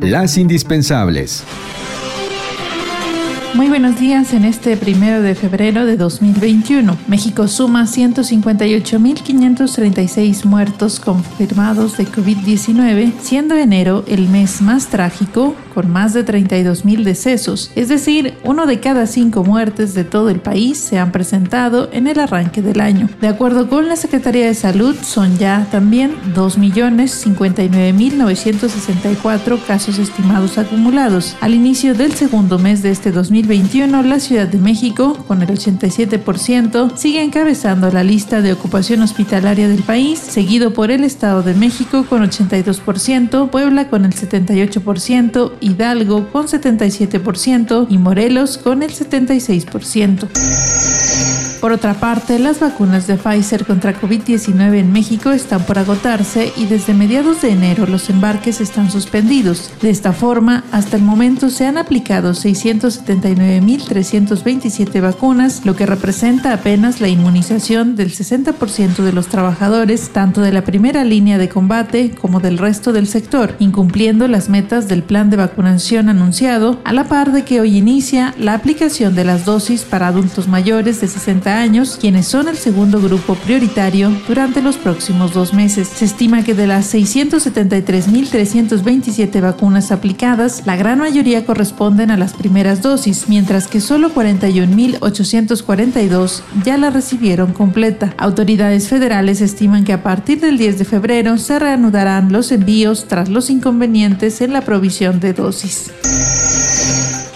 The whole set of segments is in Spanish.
Las indispensables. Muy buenos días en este primero de febrero de 2021. México suma 158.536 muertos confirmados de COVID-19, siendo enero el mes más trágico con más de 32.000 decesos, es decir, uno de cada cinco muertes de todo el país se han presentado en el arranque del año. De acuerdo con la Secretaría de Salud, son ya también 2.059.964 casos estimados acumulados. Al inicio del segundo mes de este 2021, la Ciudad de México, con el 87%, sigue encabezando la lista de ocupación hospitalaria del país, seguido por el Estado de México con 82%, Puebla con el 78%, Hidalgo con 77% y Morelos con el 76%. Por otra parte, las vacunas de Pfizer contra COVID-19 en México están por agotarse y desde mediados de enero los embarques están suspendidos. De esta forma, hasta el momento se han aplicado 679.327 vacunas, lo que representa apenas la inmunización del 60% de los trabajadores, tanto de la primera línea de combate como del resto del sector, incumpliendo las metas del plan de vacunación anunciado, a la par de que hoy inicia la aplicación de las dosis para adultos mayores de 60 años, quienes son el segundo grupo prioritario durante los próximos dos meses. Se estima que de las 673.327 vacunas aplicadas, la gran mayoría corresponden a las primeras dosis, mientras que solo 41.842 ya la recibieron completa. Autoridades federales estiman que a partir del 10 de febrero se reanudarán los envíos tras los inconvenientes en la provisión de dosis.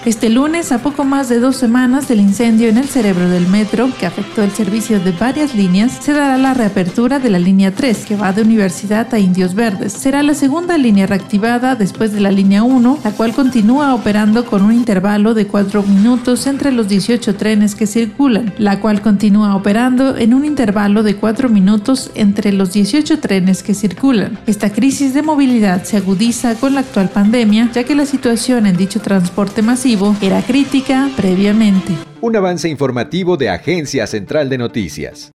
Este lunes, a poco más de dos semanas del incendio en el cerebro del metro, que afectó el servicio de varias líneas, se dará la reapertura de la línea 3, que va de Universidad a Indios Verdes. Será la segunda línea reactivada después de la línea 1, la cual continúa operando con un intervalo de 4 minutos entre los 18 trenes que circulan, la cual continúa operando en un intervalo de 4 minutos entre los 18 trenes que circulan. Esta crisis de movilidad se agudiza con la actual pandemia, ya que la situación en dicho transporte masivo era crítica previamente. Un avance informativo de Agencia Central de Noticias.